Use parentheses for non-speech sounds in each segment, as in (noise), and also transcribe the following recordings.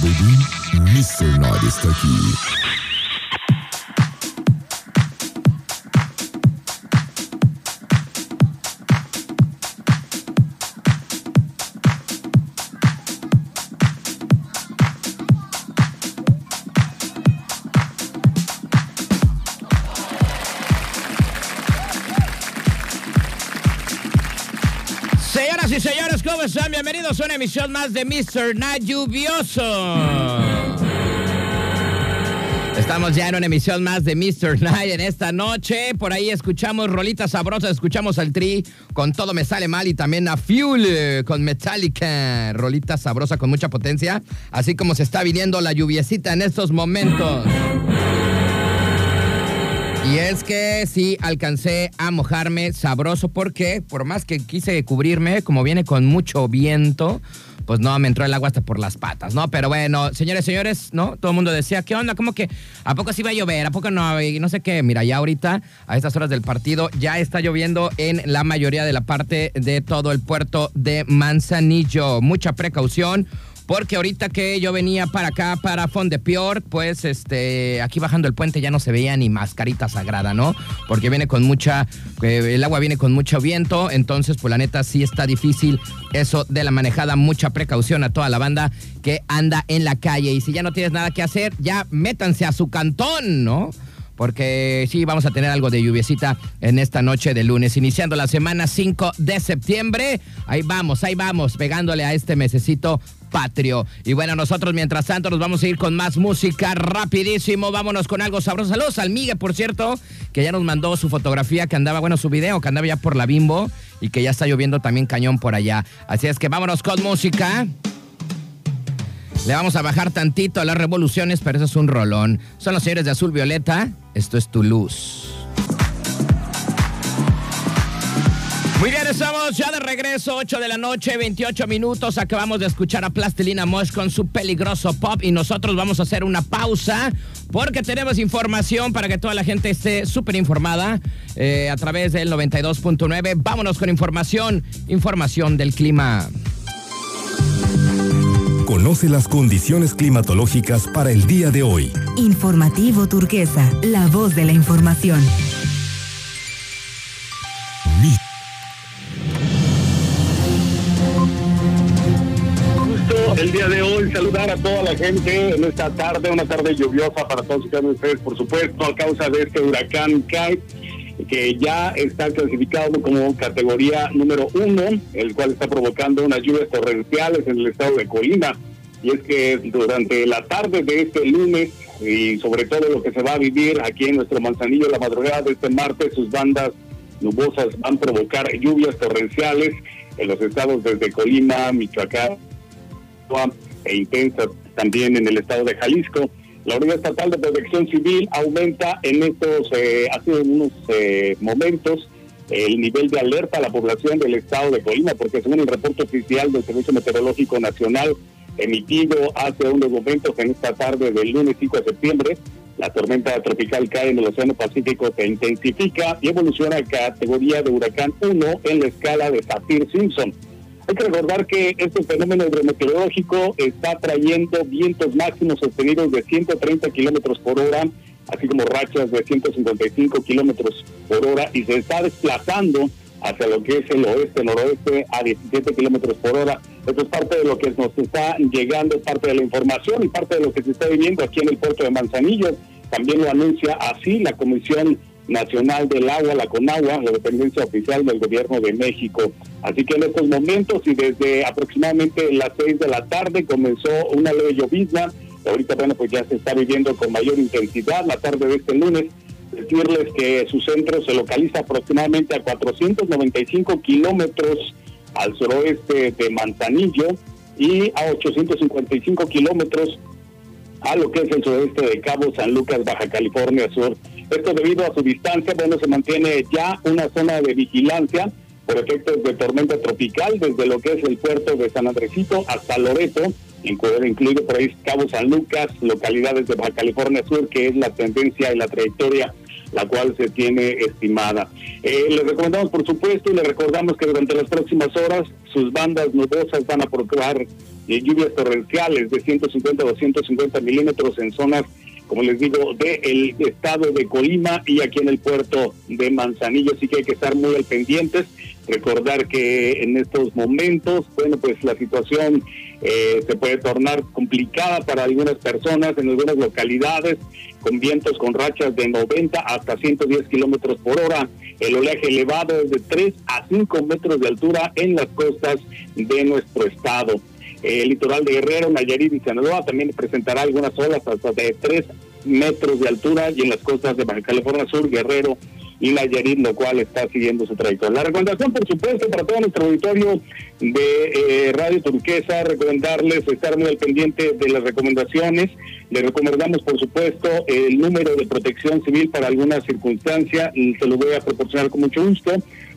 baby. Mr. Night está aquí. ¿Cómo están? Bienvenidos a una emisión más de Mr. Night Lluvioso. Estamos ya en una emisión más de Mr. Night en esta noche. Por ahí escuchamos rolitas sabrosas, escuchamos al Tri con Todo Me Sale Mal y también a Fuel eh, con Metallica. Rolita sabrosa con mucha potencia, así como se está viniendo la lluviecita en estos momentos. Y es que sí alcancé a mojarme sabroso porque por más que quise cubrirme, como viene con mucho viento, pues no, me entró el agua hasta por las patas, ¿no? Pero bueno, señores, señores, ¿no? Todo el mundo decía, ¿qué onda? ¿Cómo que a poco sí iba a llover? ¿A poco no? Y no sé qué. Mira, ya ahorita, a estas horas del partido, ya está lloviendo en la mayoría de la parte de todo el puerto de Manzanillo. Mucha precaución. Porque ahorita que yo venía para acá, para Fondepior, pues este, aquí bajando el puente ya no se veía ni mascarita sagrada, ¿no? Porque viene con mucha, eh, el agua viene con mucho viento, entonces pues la neta sí está difícil eso de la manejada, mucha precaución a toda la banda que anda en la calle. Y si ya no tienes nada que hacer, ya métanse a su cantón, ¿no? porque sí, vamos a tener algo de lluviecita en esta noche de lunes, iniciando la semana 5 de septiembre. Ahí vamos, ahí vamos, pegándole a este mesecito patrio. Y bueno, nosotros mientras tanto nos vamos a ir con más música rapidísimo. Vámonos con algo sabroso. Saludos al Migue, por cierto, que ya nos mandó su fotografía que andaba, bueno, su video que andaba ya por la bimbo y que ya está lloviendo también cañón por allá. Así es que vámonos con música. Le vamos a bajar tantito a las revoluciones, pero eso es un rolón. Son los señores de Azul Violeta. Esto es tu luz. Muy bien, estamos ya de regreso, 8 de la noche, 28 minutos. Acabamos de escuchar a Plastilina Mosh con su peligroso pop y nosotros vamos a hacer una pausa porque tenemos información para que toda la gente esté súper informada eh, a través del 92.9. Vámonos con información, información del clima. Conoce las condiciones climatológicas para el día de hoy. Informativo Turquesa, la voz de la información. Saludar a toda la gente en esta tarde, una tarde lluviosa para todos ustedes, por supuesto, a causa de este huracán Kai, que ya está clasificado como categoría número uno, el cual está provocando unas lluvias torrenciales en el estado de Colima. Y es que durante la tarde de este lunes y sobre todo lo que se va a vivir aquí en nuestro Manzanillo, la madrugada de este martes, sus bandas nubosas van a provocar lluvias torrenciales en los estados desde Colima, Michoacán, e intensas también en el estado de Jalisco. La Unidad Estatal de Protección Civil aumenta en estos, eh, hace unos eh, momentos, el nivel de alerta a la población del estado de Colima, porque según el reporte oficial del Servicio Meteorológico Nacional emitido hace unos momentos en esta tarde del lunes 5 de septiembre, la tormenta tropical cae en el Océano Pacífico, se intensifica y evoluciona a categoría de huracán 1 en la escala de Saffir-Simpson. Hay que recordar que este fenómeno hidrometeorológico está trayendo vientos máximos sostenidos de 130 kilómetros por hora, así como rachas de 155 kilómetros por hora, y se está desplazando hacia lo que es el oeste-noroeste a 17 kilómetros por hora. Esto es parte de lo que nos está llegando, parte de la información y parte de lo que se está viviendo aquí en el puerto de Manzanillo. También lo anuncia así la Comisión Nacional del Agua, la CONAGUA, la dependencia oficial del gobierno de México. Así que en estos momentos y desde aproximadamente las seis de la tarde comenzó una leve llovizna. Ahorita, bueno, pues ya se está viviendo con mayor intensidad la tarde de este lunes. Decirles que su centro se localiza aproximadamente a 495 kilómetros al suroeste de Manzanillo y a 855 kilómetros a lo que es el suroeste de Cabo San Lucas, Baja California Sur. Esto debido a su distancia, bueno, se mantiene ya una zona de vigilancia por efectos de tormenta tropical desde lo que es el puerto de San Andresito hasta Loreto, incluido por ahí Cabo San Lucas, localidades de Baja California Sur, que es la tendencia y la trayectoria la cual se tiene estimada. Eh, les recomendamos, por supuesto, y les recordamos que durante las próximas horas sus bandas nubosas van a procurar eh, lluvias torrenciales de 150 a 250 milímetros en zonas como les digo, del estado de Colima y aquí en el puerto de Manzanillo. Así que hay que estar muy al pendientes. Recordar que en estos momentos, bueno, pues la situación eh, se puede tornar complicada para algunas personas en algunas localidades, con vientos con rachas de 90 hasta 110 kilómetros por hora. El oleaje elevado es de 3 a 5 metros de altura en las costas de nuestro estado. El litoral de Guerrero, Nayarit y Sinaloa también presentará algunas olas hasta de 3 metros de altura y en las costas de Baja California Sur, Guerrero y Nayarit, lo cual está siguiendo su trayectoria. La recomendación, por supuesto, para todo nuestro auditorio de eh, Radio Turquesa, recomendarles estar muy al pendiente de las recomendaciones. Les recomendamos, por supuesto, el número de protección civil para alguna circunstancia, y se lo voy a proporcionar con mucho gusto.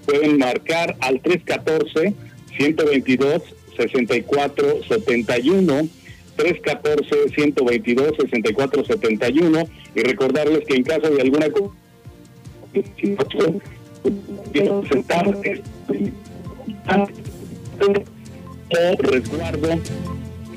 Pueden marcar al 314 122 6471 314 122 6471 y recordarles que en caso de alguna o resguardo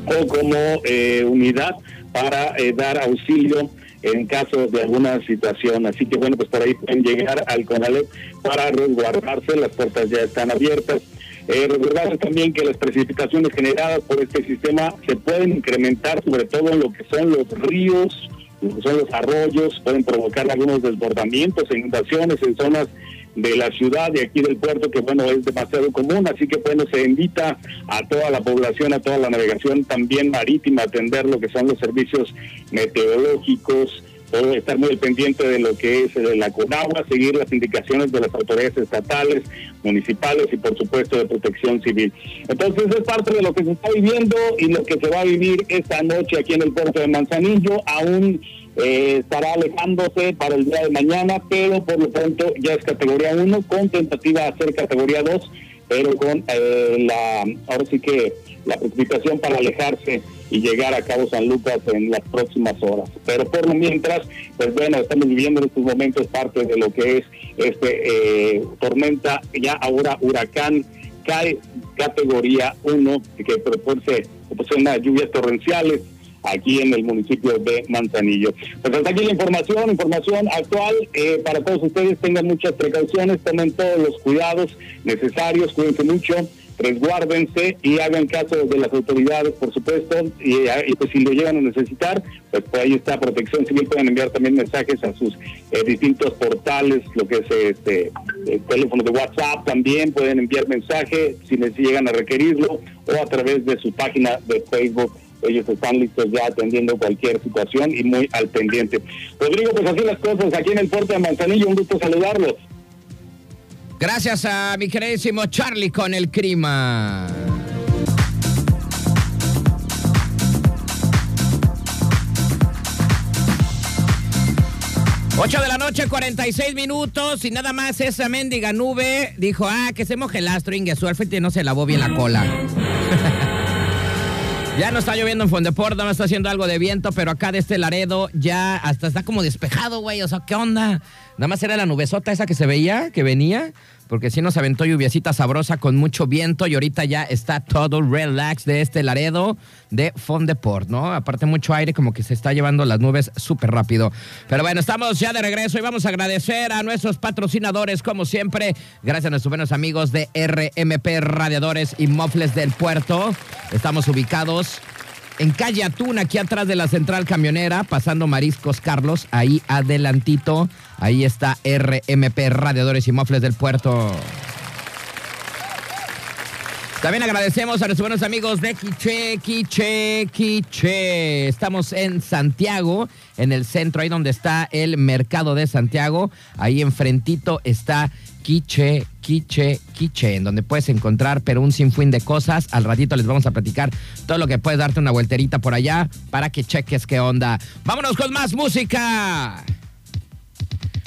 o como eh, unidad para eh, dar auxilio en caso de alguna situación. Así que bueno, pues por ahí pueden llegar al CONALEP para resguardarse, las puertas ya están abiertas eh, también que las precipitaciones generadas por este sistema se pueden incrementar sobre todo en lo que son los ríos, lo que son los arroyos, pueden provocar algunos desbordamientos e inundaciones en zonas de la ciudad y aquí del puerto que bueno es demasiado común así que bueno se invita a toda la población a toda la navegación también marítima a atender lo que son los servicios meteorológicos estar muy pendiente de lo que es eh, la CONAGUA, seguir las indicaciones de las autoridades estatales, municipales y por supuesto de protección civil. Entonces es parte de lo que se está viviendo y lo que se va a vivir esta noche aquí en el puerto de Manzanillo, aún eh, estará alejándose para el día de mañana, pero por lo pronto ya es categoría 1 con tentativa de ser categoría 2, pero con eh, la, ahora sí que la precipitación para alejarse y llegar a Cabo San Lucas en las próximas horas. Pero por lo mientras, pues bueno, estamos viviendo en estos momentos parte de lo que es este eh, tormenta, ya ahora huracán, cae categoría 1, que proporciona lluvias torrenciales aquí en el municipio de Manzanillo. Pues hasta aquí la información, información actual. Eh, para todos ustedes tengan muchas precauciones, tomen todos los cuidados necesarios, cuídense mucho resguárdense y hagan caso de las autoridades, por supuesto, y, pues si lo llegan a necesitar, pues, pues, ahí está Protección Civil, pueden enviar también mensajes a sus eh, distintos portales, lo que es este el teléfono de WhatsApp también, pueden enviar mensaje si, les llegan a requerirlo, o a través de su página de Facebook ellos están listos ya atendiendo cualquier situación y muy al pendiente. Rodrigo, pues así las cosas aquí en el puerto de Manzanillo, un gusto saludarlos. Gracias a mi queridísimo Charlie con el clima. Ocho de la noche, 46 minutos y nada más esa mendiga nube dijo, ah, que se moje el astro, Ingesu, al frente no se lavó bien la cola. (laughs) ya no está lloviendo en Fondeport, no está haciendo algo de viento, pero acá de este Laredo ya hasta está como despejado, güey, o sea, ¿qué onda? Nada más era la nubesota esa que se veía, que venía, porque sí nos aventó lluviecita sabrosa con mucho viento y ahorita ya está todo relax de este Laredo de Fondeport, ¿no? Aparte mucho aire como que se está llevando las nubes súper rápido. Pero bueno, estamos ya de regreso y vamos a agradecer a nuestros patrocinadores como siempre. Gracias a nuestros buenos amigos de RMP Radiadores y Mofles del Puerto. Estamos ubicados en calle Atún, aquí atrás de la central camionera, pasando Mariscos Carlos, ahí adelantito, ahí está RMP Radiadores y Mofles del Puerto. También agradecemos a nuestros buenos amigos de Quiche, Quiche, Quiche. Estamos en Santiago, en el centro, ahí donde está el mercado de Santiago. Ahí enfrentito está Quiche, Quiche, Quiche, en donde puedes encontrar pero un sinfín de cosas. Al ratito les vamos a platicar todo lo que puedes darte una vuelterita por allá para que cheques qué onda. Vámonos con más música.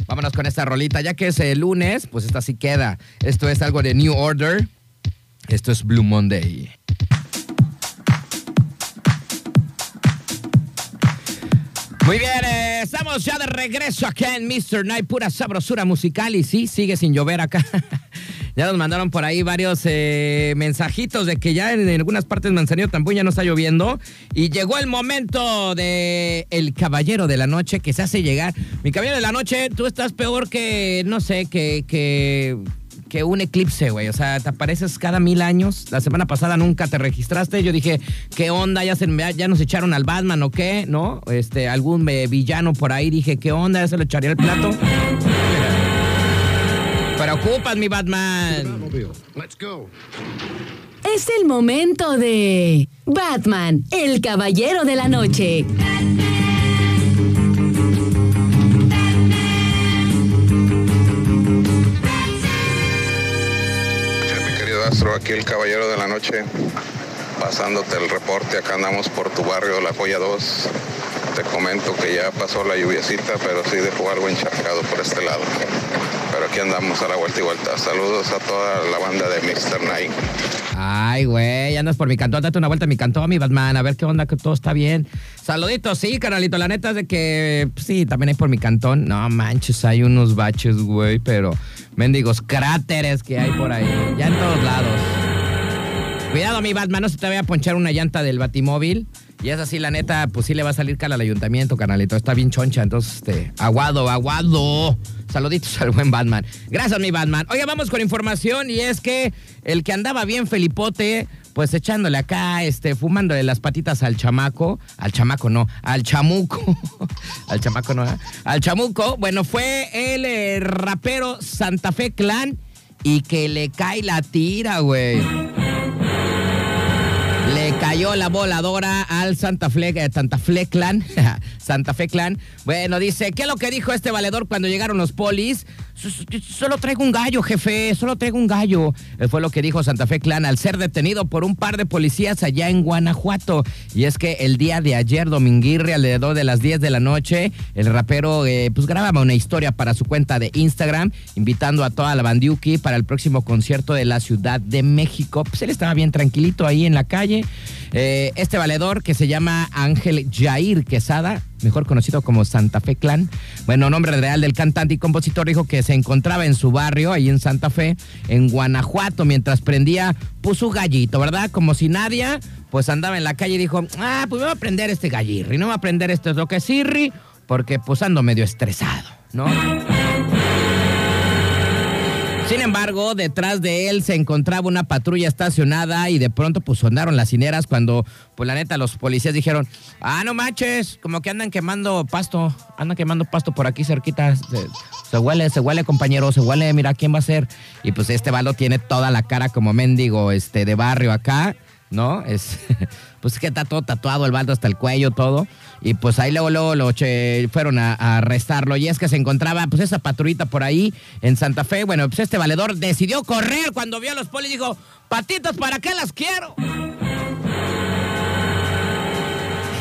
Vámonos con esta rolita, ya que es el lunes, pues esta sí queda. Esto es algo de New Order. Esto es Blue Monday. Muy bien, eh, estamos ya de regreso acá en Mr. Night, pura sabrosura musical y sí, sigue sin llover acá. (laughs) ya nos mandaron por ahí varios eh, mensajitos de que ya en, algunas partes Manzanillo tampoco ya no está lloviendo y llegó el momento de el caballero de la noche que se hace llegar. Mi caballero de la noche, tú estás peor que, no sé, que, que que un eclipse, güey. O sea, te apareces cada mil años. La semana pasada nunca te registraste. Yo dije, ¿qué onda? ¿Ya, se, ya nos echaron al Batman o qué? ¿No? Este, algún eh, villano por ahí. Dije, ¿qué onda? ¿Ya se lo echaría el plato? Preocupas, mi Batman. Es el momento de Batman, el caballero de la noche. Aquí el Caballero de la Noche, pasándote el reporte. Acá andamos por tu barrio, La Joya 2. Te comento que ya pasó la lluviecita, pero sí dejó algo encharcado por este lado. Pero aquí andamos a la vuelta y vuelta. Saludos a toda la banda de Mr. Night. Ay, güey, andas por mi cantón, date una vuelta a mi cantón, mi Batman, a ver qué onda, que todo está bien. Saluditos, sí, canalito, la neta es de que, pues, sí, también hay por mi cantón. No manches, hay unos baches, güey, pero mendigos cráteres que hay por ahí, ya en todos lados. Cuidado, mi Batman, no se te vaya a ponchar una llanta del batimóvil. Y es así, la neta, pues sí le va a salir cara al ayuntamiento, canalito. Está bien choncha, entonces, este, aguado, aguado. Saluditos al buen Batman. Gracias, mi Batman. Oye, vamos con información y es que el que andaba bien Felipote, pues echándole acá, este, fumándole las patitas al chamaco, al chamaco no, al chamuco, (laughs) al chamaco no, ¿eh? al chamuco, bueno, fue el eh, rapero Santa Fe Clan y que le cae la tira, güey cayó la voladora al Santa Fe, eh, Santa Fe Clan. (laughs) Santa Fe Clan. Bueno, dice, ¿qué es lo que dijo este valedor cuando llegaron los polis? Solo traigo un gallo, jefe, solo traigo un gallo. Eh, fue lo que dijo Santa Fe Clan al ser detenido por un par de policías allá en Guanajuato. Y es que el día de ayer, Dominguirri, alrededor de las 10 de la noche, el rapero eh, pues grababa una historia para su cuenta de Instagram, invitando a toda la bandiuki para el próximo concierto de la Ciudad de México. Pues él estaba bien tranquilito ahí en la calle. Eh, este valedor que se llama Ángel Jair Quesada, mejor conocido como Santa Fe Clan. Bueno, nombre real del cantante y compositor dijo que se encontraba en su barrio, ahí en Santa Fe, en Guanajuato, mientras prendía su gallito, ¿verdad? Como si nadie, pues andaba en la calle y dijo, ah, pues voy a prender este gallirri, no voy a prender este sirri, porque pues ando medio estresado, ¿no? Sin embargo, detrás de él se encontraba una patrulla estacionada y de pronto pues sonaron las cineras cuando, pues la neta, los policías dijeron, ah, no manches, como que andan quemando pasto, andan quemando pasto por aquí cerquita. Se, huele, se huele, compañero, se huele, mira, ¿quién va a ser? Y pues este balo tiene toda la cara como mendigo este, de barrio acá, ¿no? Es, (laughs) pues que está todo tatuado, el baldo hasta el cuello, todo. Y pues ahí luego, luego lo fueron a, arrestarlo. Y es que se encontraba pues esa patrullita por ahí en Santa Fe. Bueno, pues este valedor decidió correr cuando vio a los polis y dijo, patitas, ¿para qué las quiero?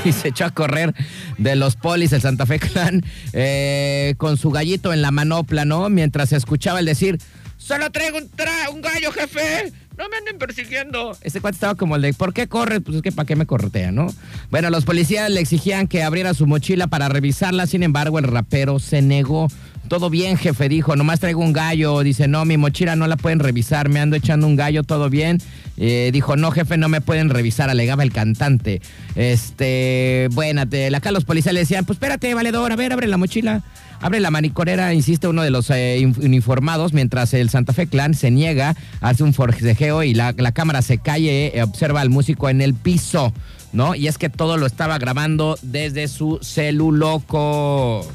(laughs) y se echó a correr de los polis el Santa Fe Clan eh, con su gallito en la manopla, ¿no? Mientras se escuchaba el decir, solo traigo un, un gallo, jefe no me anden persiguiendo. Ese cuate estaba como el de, ¿por qué corre? Pues es que ¿para qué me corretea, no? Bueno, los policías le exigían que abriera su mochila para revisarla, sin embargo, el rapero se negó. Todo bien, jefe, dijo, nomás traigo un gallo. Dice, no, mi mochila no la pueden revisar, me ando echando un gallo, todo bien. Eh, dijo, no, jefe, no me pueden revisar, alegaba el cantante. Este, bueno, acá los policías le decían, pues espérate, valedor, a ver, abre la mochila. Abre la manicorera, insiste uno de los eh, uniformados, mientras el Santa Fe Clan se niega, hace un forcejeo y la, cámara se cae, eh, observa al músico en el piso, ¿no? Y es que todo lo estaba grabando desde su celuloco.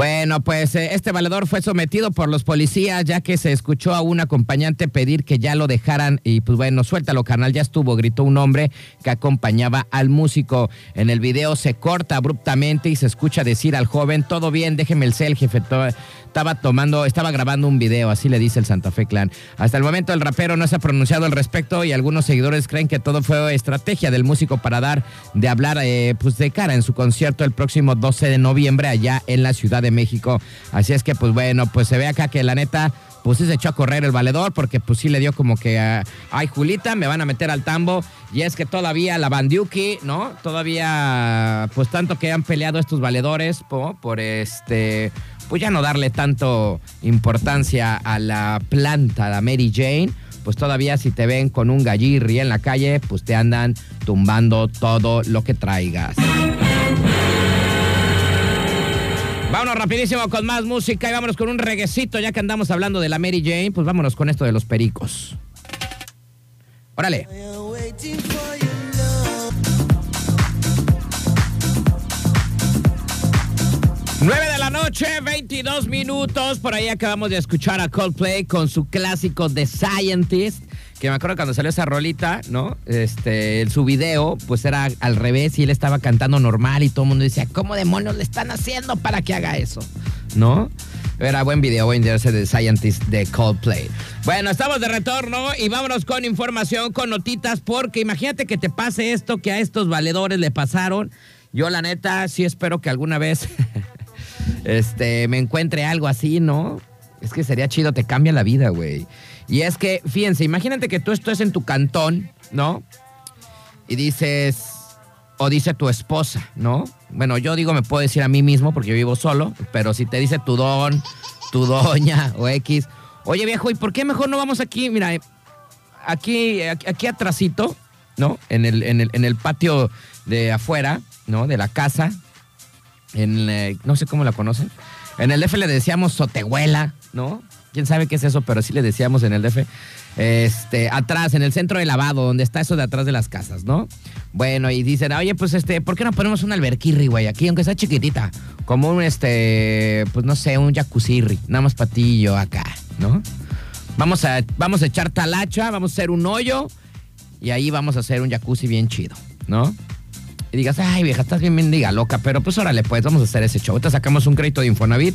Bueno, pues eh, este valedor fue sometido por los policías ya que se escuchó a un acompañante pedir que ya lo dejaran y pues bueno, suéltalo canal, ya estuvo, gritó un hombre que acompañaba al músico. En el video se corta abruptamente y se escucha decir al joven, todo bien, déjeme el cel, jefe estaba tomando, estaba grabando un video, así le dice el Santa Fe Clan. Hasta el momento el rapero no se ha pronunciado al respecto y algunos seguidores creen que todo fue estrategia del músico para dar de hablar eh, pues de cara en su concierto el próximo 12 de noviembre allá en la Ciudad de México. Así es que pues bueno, pues se ve acá que la neta pues sí se echó a correr el valedor porque pues sí le dio como que, ay Julita, me van a meter al tambo. Y es que todavía la Bandiuki, ¿no? Todavía, pues tanto que han peleado estos valedores po- por este, pues ya no darle tanto importancia a la planta, a Mary Jane. Pues todavía si te ven con un gallirri en la calle, pues te andan tumbando todo lo que traigas. Rapidísimo con más música y vámonos con un reguecito, ya que andamos hablando de la Mary Jane, pues vámonos con esto de los pericos. Órale. Noche, 22 minutos. Por ahí acabamos de escuchar a Coldplay con su clásico The Scientist. Que me acuerdo cuando salió esa rolita, ¿no? Este, su video, pues era al revés y él estaba cantando normal y todo el mundo decía, ¿cómo demonios le están haciendo para que haga eso? ¿No? Era buen video, buen video de Scientist de Coldplay. Bueno, estamos de retorno y vámonos con información, con notitas, porque imagínate que te pase esto que a estos valedores le pasaron. Yo, la neta, sí espero que alguna vez (laughs) este, me encuentre algo así, ¿no? Es que sería chido, te cambia la vida, güey. Y es que, fíjense, imagínate que tú estás en tu cantón, ¿no? Y dices, o dice tu esposa, ¿no? Bueno, yo digo, me puedo decir a mí mismo porque yo vivo solo, pero si te dice tu don, tu doña (laughs) o X, oye viejo, ¿y por qué mejor no vamos aquí? Mira, aquí, aquí, aquí atrasito, ¿no? En el, en, el, en el patio de afuera, ¿no? De la casa, en, eh, no sé cómo la conocen. En el DF le decíamos sotehuela, ¿no? Quién sabe qué es eso, pero sí le decíamos en el DF. Este, atrás, en el centro de lavado, donde está eso de atrás de las casas, ¿no? Bueno, y dicen, oye, pues este, ¿por qué no ponemos un alberquirri, güey? Aquí, aunque sea chiquitita. Como un, este, pues no sé, un jacuzzirri. Nada más patillo acá, ¿no? Vamos a, vamos a echar talacha, vamos a hacer un hoyo y ahí vamos a hacer un jacuzzi bien chido, ¿no? Y digas, ay vieja, estás bien mendiga loca, pero pues órale, pues vamos a hacer ese show. Ahorita sacamos un crédito de Infonavit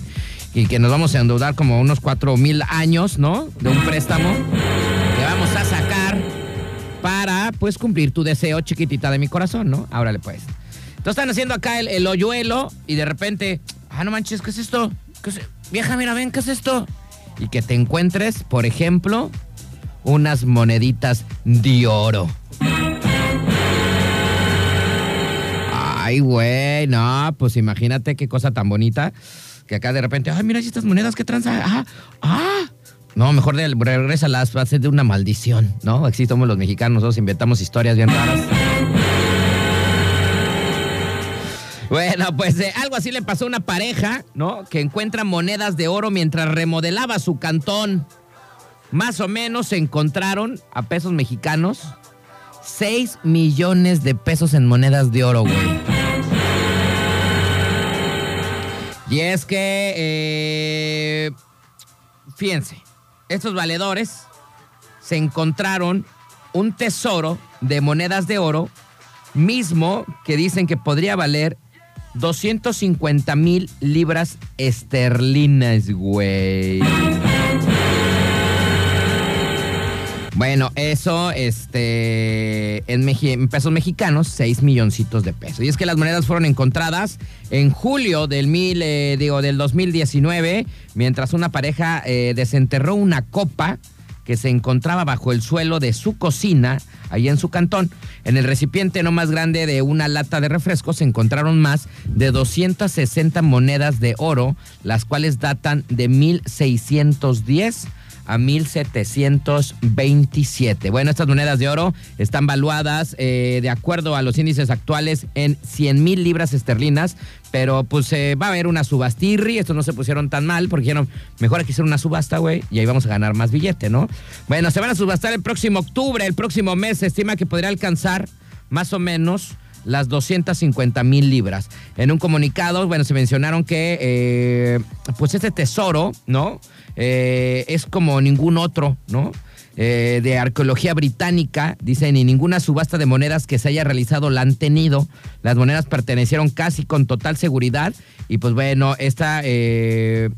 y que nos vamos a endeudar como unos cuatro mil años, ¿no? De un préstamo que vamos a sacar para pues cumplir tu deseo chiquitita de mi corazón, ¿no? Órale, pues. Entonces están haciendo acá el, el hoyuelo y de repente, ah, no manches, ¿qué es esto? ¿Qué es- Vieja, mira, ven, ¿qué es esto? Y que te encuentres, por ejemplo, unas moneditas de oro. Ay, güey, no, pues imagínate qué cosa tan bonita que acá de repente, ay, mira estas monedas que tranza, ah, ah. No, mejor de, regresa las bases de una maldición, ¿no? Así somos los mexicanos, nosotros inventamos historias bien raras. Bueno, pues eh, algo así le pasó a una pareja, ¿no? Que encuentra monedas de oro mientras remodelaba su cantón. Más o menos se encontraron a pesos mexicanos 6 millones de pesos en monedas de oro, güey. Y es que, eh, fíjense, estos valedores se encontraron un tesoro de monedas de oro mismo que dicen que podría valer 250 mil libras esterlinas, güey. Bueno, eso, este, en, pesos mexicanos, 6 milloncitos de pesos. Y es que las monedas fueron encontradas en julio del, mil, eh, digo, del 2019, mientras una pareja eh, desenterró una copa que se encontraba bajo el suelo de su cocina, ahí en su cantón. En el recipiente no más grande de una lata de refresco se encontraron más de 260 monedas de oro, las cuales datan de 1610 a 1727. Bueno, estas monedas de oro están valuadas eh, de acuerdo a los índices actuales en 100 mil libras esterlinas, pero pues eh, va a haber una subastirri, estos no se pusieron tan mal porque dijeron, mejor hay que hacer una subasta, güey, y ahí vamos a ganar más billete, ¿no? Bueno, se van a subastar el próximo octubre, el próximo mes, se estima que podría alcanzar más o menos las 250 mil libras. En un comunicado, bueno, se mencionaron que eh, pues ese tesoro, ¿no? Eh, es como ningún otro, ¿no? Eh, de arqueología británica, dicen, y ninguna subasta de monedas que se haya realizado la han tenido. Las monedas pertenecieron casi con total seguridad. Y pues bueno, esta, eh,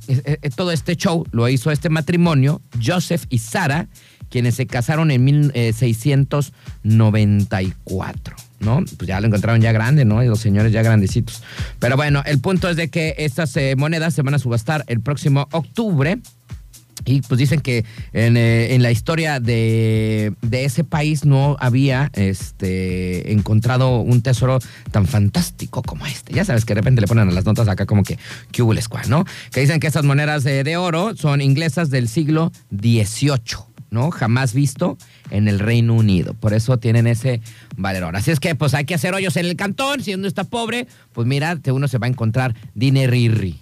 todo este show lo hizo este matrimonio, Joseph y Sara, quienes se casaron en 1694. ¿no? Pues ya lo encontraron ya grande, ¿no? Y los señores ya grandecitos. Pero bueno, el punto es de que estas monedas se van a subastar el próximo octubre. Y pues dicen que en, eh, en la historia de, de ese país no había este, encontrado un tesoro tan fantástico como este. Ya sabes que de repente le ponen a las notas acá como que, ¿qué hubo cuá, no? Que dicen que estas monedas de, de oro son inglesas del siglo XVIII. ¿no? Jamás visto en el Reino Unido. Por eso tienen ese valerón. Así es que, pues hay que hacer hoyos en el cantón. Si uno está pobre, pues mira, uno se va a encontrar dinerirri.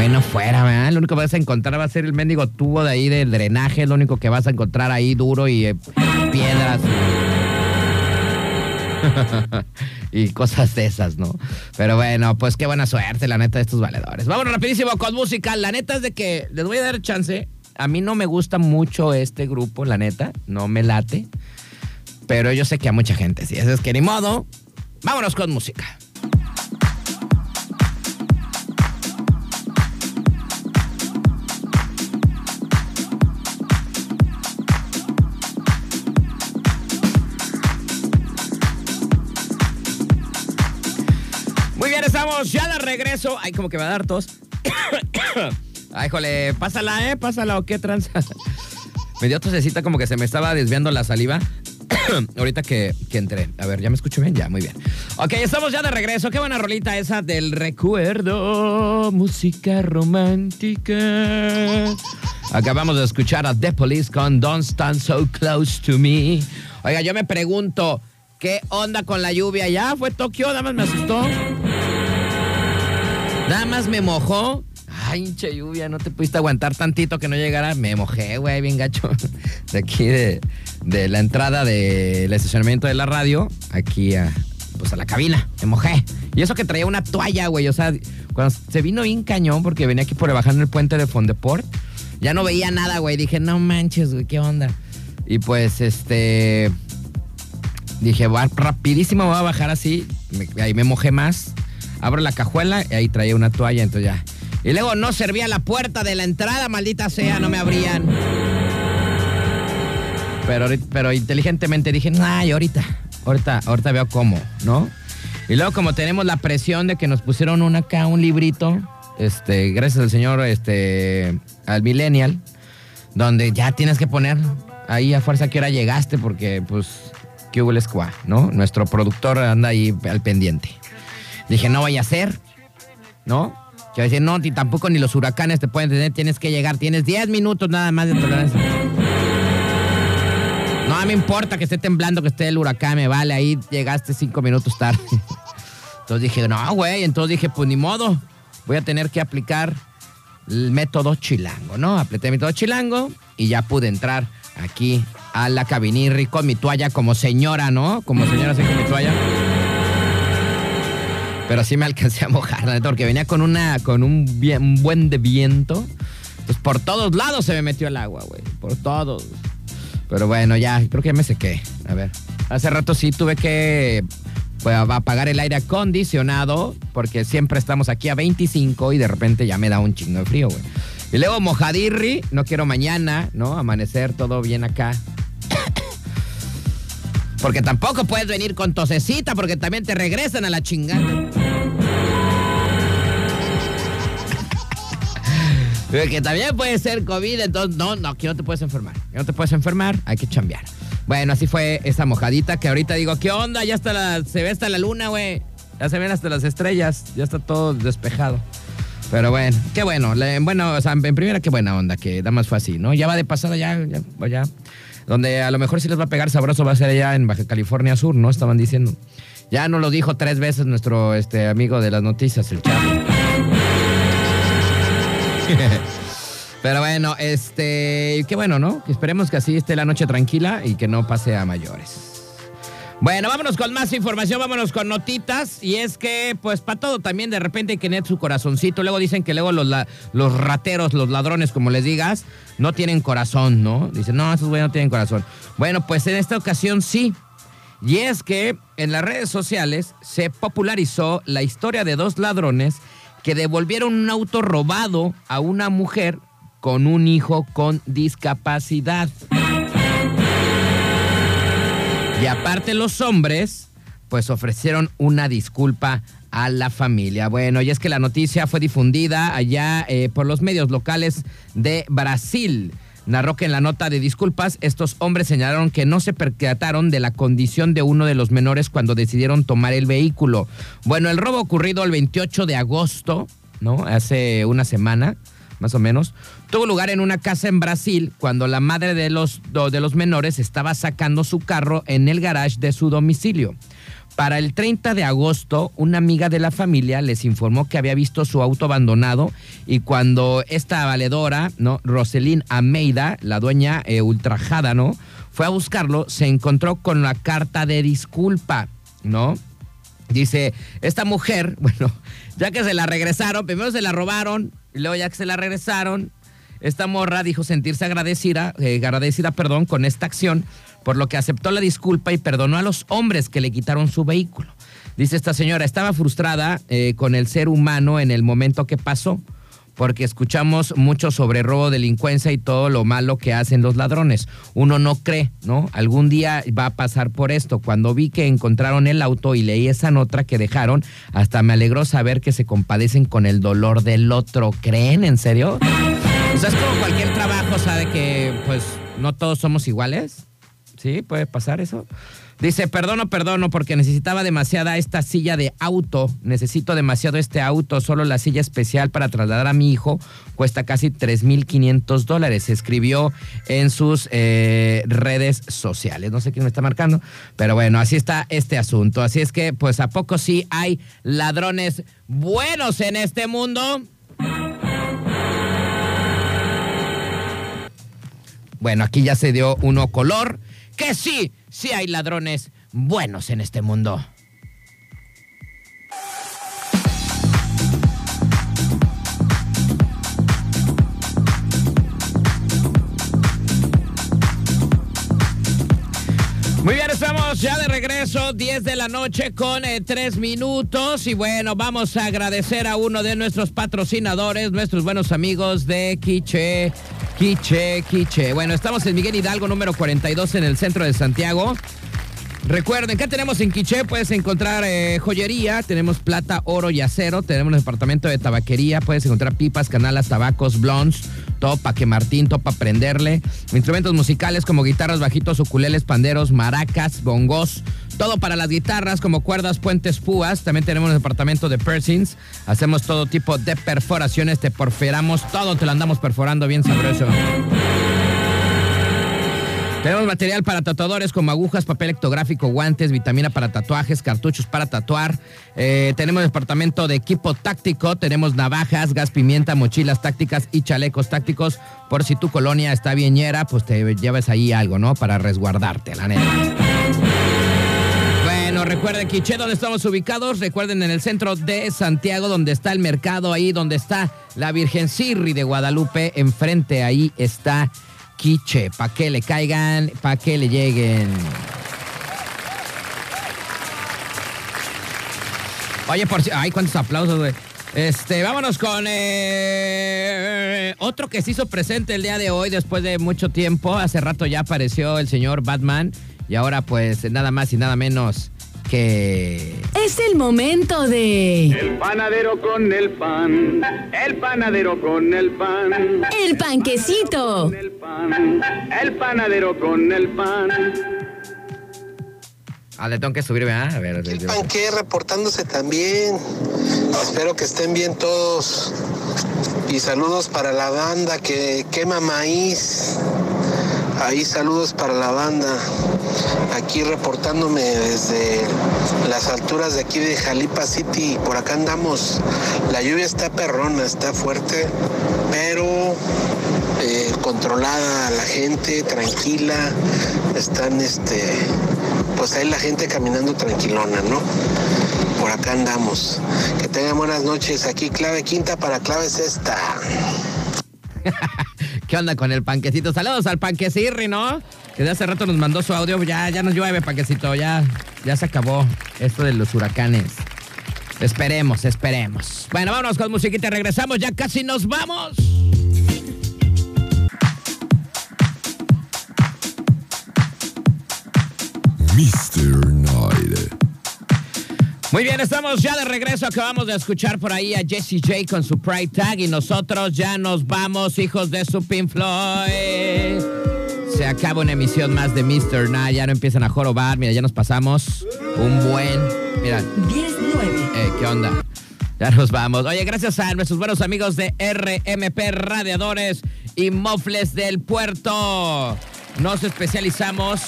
Bueno, fuera, ¿verdad? Lo único que vas a encontrar va a ser el mendigo tubo de ahí del drenaje. Lo único que vas a encontrar ahí duro y eh, piedras. (laughs) y cosas de esas, ¿no? Pero bueno, pues qué buena suerte, la neta, de estos valedores. Vámonos rapidísimo con música. La neta es de que les voy a dar chance. A mí no me gusta mucho este grupo, la neta. No me late. Pero yo sé que a mucha gente sí. Eso es que ni modo. Vámonos con música. Estamos ya de regreso. Ay, como que va a dar tos. (coughs) Ay, jole, pásala, ¿eh? Pásala o qué tranza. me dio tosecita como que se me estaba desviando la saliva. (coughs) Ahorita que, que, entré. A ver, ¿ya me escucho bien? Ya, muy bien. Ok, estamos ya de regreso. Qué buena rolita esa del recuerdo. Música romántica. Acabamos de escuchar a The Police con Don't Stand So Close to Me. Oiga, yo me pregunto, ¿qué onda con la lluvia? ¿Ya fue Tokio? Nada más me asustó. Nada más me mojó. Ay, hinche lluvia, no te pudiste aguantar tantito que no llegara. Me mojé, güey, bien gacho. De aquí de, la entrada del estacionamiento de la radio, aquí a, pues a la cabina. Me mojé. Y eso que traía una toalla, güey. O sea, cuando se vino bien cañón, porque venía aquí por bajando el puente de Fondeport, ya no veía nada, güey. Dije, no manches, güey, qué onda. Y pues, este. Dije, va, rapidísimo voy a bajar así. Me, ahí me mojé más. Abro la cajuela y ahí traía una toalla, entonces ya. Y luego no servía la puerta de la entrada, maldita sea, no me abrían. Pero, pero inteligentemente dije, ay, ahorita, ahorita, ahorita veo cómo, ¿no? Y luego como tenemos la presión de que nos pusieron una acá, un librito, este, gracias al señor, este, al millennial, donde ya tienes que poner ahí a fuerza que hora llegaste, porque pues, ¿qué hubo el no? Nuestro productor anda ahí al pendiente. Dije, no vaya a ser, ¿no? Que decir, no, ni tampoco ni los huracanes te pueden tener, tienes que llegar, tienes 10 minutos nada más de tolerancia. No me importa que esté temblando, que esté el huracán, me vale, ahí llegaste 5 minutos tarde. Entonces dije, no, güey, entonces dije, pues ni modo, voy a tener que aplicar el método chilango, ¿no? Apreté el método chilango y ya pude entrar aquí a la cabinirri con mi toalla como señora, ¿no? Como señora así con mi toalla. Pero sí me alcancé a mojar, la neta, porque venía con una, con un, bien, buen de viento. Pues por todos lados se me metió el agua, güey. Por todos. Pero bueno, ya, creo que ya me sequé. A ver. Hace rato sí tuve que pues, apagar el aire acondicionado, porque siempre estamos aquí a 25 y de repente ya me da un chingo de frío, güey. Y luego mojadirri, no quiero mañana, ¿no? Amanecer todo bien acá. (coughs) Porque tampoco puedes venir con tosecita porque también te regresan a la chingada. Que también puede ser COVID, entonces no, no, aquí no te puedes enfermar. Aquí no te puedes enfermar, hay que chambear. Bueno, así fue esa mojadita que ahorita digo, ¿qué onda? Ya está la, se ve hasta la luna, güey. Ya se ven hasta las estrellas, ya está todo despejado. Pero bueno, qué bueno. Bueno, o sea, en primera, qué buena onda, que da más fue así, ¿no? Ya va de pasada, ya, ya, ya. Donde a lo mejor sí les va a pegar sabroso va a ser allá en Baja California Sur, ¿no? Estaban diciendo. Ya nos lo dijo tres veces nuestro este, amigo de las noticias, el Chavo. (laughs) Pero bueno, este, qué bueno, ¿no? Esperemos que así esté la noche tranquila y que no pase a mayores. Bueno, vámonos con más información, vámonos con notitas. Y es que, pues, para todo también de repente hay que tener su corazoncito. Luego dicen que luego los, los rateros, los ladrones, como les digas, no tienen corazón, ¿no? Dicen, no, esos güeyes no tienen corazón. Bueno, pues en esta ocasión sí. Y es que en las redes sociales se popularizó la historia de dos ladrones que devolvieron un auto robado a una mujer con un hijo con discapacidad. Y aparte los hombres, pues ofrecieron una disculpa a la familia. Bueno, y es que la noticia fue difundida allá eh, por los medios locales de Brasil. Narró que en la nota de disculpas, estos hombres señalaron que no se percataron de la condición de uno de los menores cuando decidieron tomar el vehículo. Bueno, el robo ocurrido el 28 de agosto, ¿no? Hace una semana, más o menos, tuvo lugar en una casa en Brasil cuando la madre de los, de los menores estaba sacando su carro en el garage de su domicilio. Para el 30 de agosto, una amiga de la familia les informó que había visto su auto abandonado y cuando esta valedora, ¿no? Roselín Ameida, la dueña eh, ultrajada, ¿no? Fue a buscarlo, se encontró con la carta de disculpa, ¿no? Dice, esta mujer, (laughs) bueno, ya que se la regresaron, primero se la robaron y luego ya que se la regresaron, esta morra dijo sentirse agradecida, eh, agradecida, perdón, con esta acción por lo que aceptó la disculpa y perdonó a los hombres que le quitaron su vehículo. Dice esta señora, estaba frustrada eh, con el ser humano en el momento que pasó, porque escuchamos mucho sobre robo, delincuencia y todo lo malo que hacen los ladrones. Uno no cree, ¿no? Algún día va a pasar por esto. Cuando vi que encontraron el auto y leí esa nota que dejaron, hasta me alegró saber que se compadecen con el dolor del otro. ¿Creen? ¿En serio? O sea, es como cualquier trabajo, sabe que pues no todos somos iguales. Sí, puede pasar eso. Dice, perdono, perdono, porque necesitaba demasiada esta silla de auto. Necesito demasiado este auto. Solo la silla especial para trasladar a mi hijo cuesta casi 3.500 dólares. Escribió en sus eh, redes sociales. No sé quién me está marcando, pero bueno, así está este asunto. Así es que, pues, ¿a poco sí hay ladrones buenos en este mundo? Bueno, aquí ya se dio uno color que sí, sí hay ladrones buenos en este mundo. Muy bien, estamos ya de regreso, 10 de la noche con 3 eh, minutos. Y bueno, vamos a agradecer a uno de nuestros patrocinadores, nuestros buenos amigos de Quiche Quiche, Quiche. Bueno, estamos en Miguel Hidalgo, número 42, en el centro de Santiago. Recuerden, ¿qué tenemos en Quiche? Puedes encontrar eh, joyería, tenemos plata, oro y acero, tenemos un departamento de tabaquería, puedes encontrar pipas, canalas, tabacos, blondes, topa que Martín, topa prenderle, instrumentos musicales como guitarras, bajitos, ukuleles, panderos, maracas, bongos, todo para las guitarras como cuerdas, puentes, púas. También tenemos un departamento de piercings. Hacemos todo tipo de perforaciones, te perforamos todo, te lo andamos perforando bien sabroso. Tenemos material para tatuadores como agujas, papel ectográfico, guantes, vitamina para tatuajes, cartuchos para tatuar. Eh, tenemos departamento de equipo táctico, tenemos navajas, gas pimienta, mochilas tácticas y chalecos tácticos. Por si tu colonia está bien llena, pues te lleves ahí algo, ¿no? Para resguardarte, la neta. Bueno, recuerden, Quiche, donde estamos ubicados. Recuerden, en el centro de Santiago, donde está el mercado, ahí donde está la Virgen Sirri de Guadalupe. Enfrente, ahí está quiche, para que le caigan, para que le lleguen. Oye, por si. Ay, cuántos aplausos, güey. Este, vámonos con eh, otro que se hizo presente el día de hoy después de mucho tiempo. Hace rato ya apareció el señor Batman y ahora pues nada más y nada menos es el momento de... El panadero con el pan, el panadero con el pan. El panquecito. El, pan, el panadero con el pan. Ah, le tengo que subir, ¿verdad? A ver. El panque reportándose también. Espero que estén bien todos. Y saludos para la banda que quema maíz. Ahí saludos para la banda. Aquí reportándome desde las alturas de aquí de Jalipa City. Por acá andamos. La lluvia está perrona, está fuerte, pero eh, controlada la gente, tranquila. Están este pues ahí la gente caminando tranquilona, ¿no? Por acá andamos. Que tengan buenas noches. Aquí clave quinta para clave sexta. (laughs) ¿Qué onda con el panquecito? Saludos al panquecirri, ¿no? Que de hace rato nos mandó su audio. Ya, ya nos llueve, panquecito. Ya, ya se acabó esto de los huracanes. Esperemos, esperemos. Bueno, vámonos con musiquita. Regresamos. Ya casi nos vamos. Mr. Muy bien, estamos ya de regreso. Acabamos de escuchar por ahí a Jesse J con su Pride Tag y nosotros ya nos vamos, hijos de su Pink Floyd. Se acaba una emisión más de Mr. Night. Ya no empiezan a jorobar. Mira, ya nos pasamos un buen. Mira. 10-9. Eh, ¿Qué onda? Ya nos vamos. Oye, gracias a nuestros buenos amigos de RMP Radiadores y Mofles del Puerto. Nos especializamos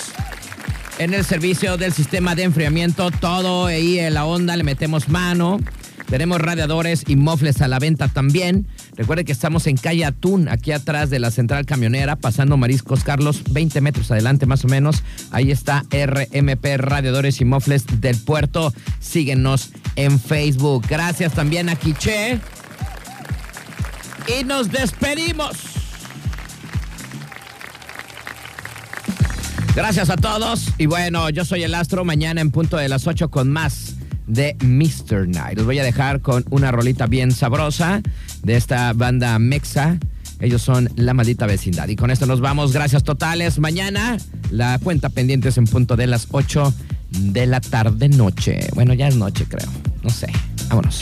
en el servicio del sistema de enfriamiento. Todo ahí en la onda, le metemos mano. Tenemos radiadores y mofles a la venta también. Recuerde que estamos en calle Atún, aquí atrás de la central camionera, pasando Mariscos Carlos, 20 metros adelante más o menos. Ahí está RMP Radiadores y Mofles del Puerto. Síguenos en Facebook. Gracias también a Quiche. Y nos despedimos. Gracias a todos. Y bueno, yo soy el Astro. Mañana en punto de las 8 con más de Mr. Night. Los voy a dejar con una rolita bien sabrosa de esta banda Mexa. Ellos son La Maldita Vecindad. Y con esto nos vamos. Gracias totales. Mañana la cuenta pendiente es en punto de las 8 de la tarde noche. Bueno, ya es noche creo. No sé. Vámonos.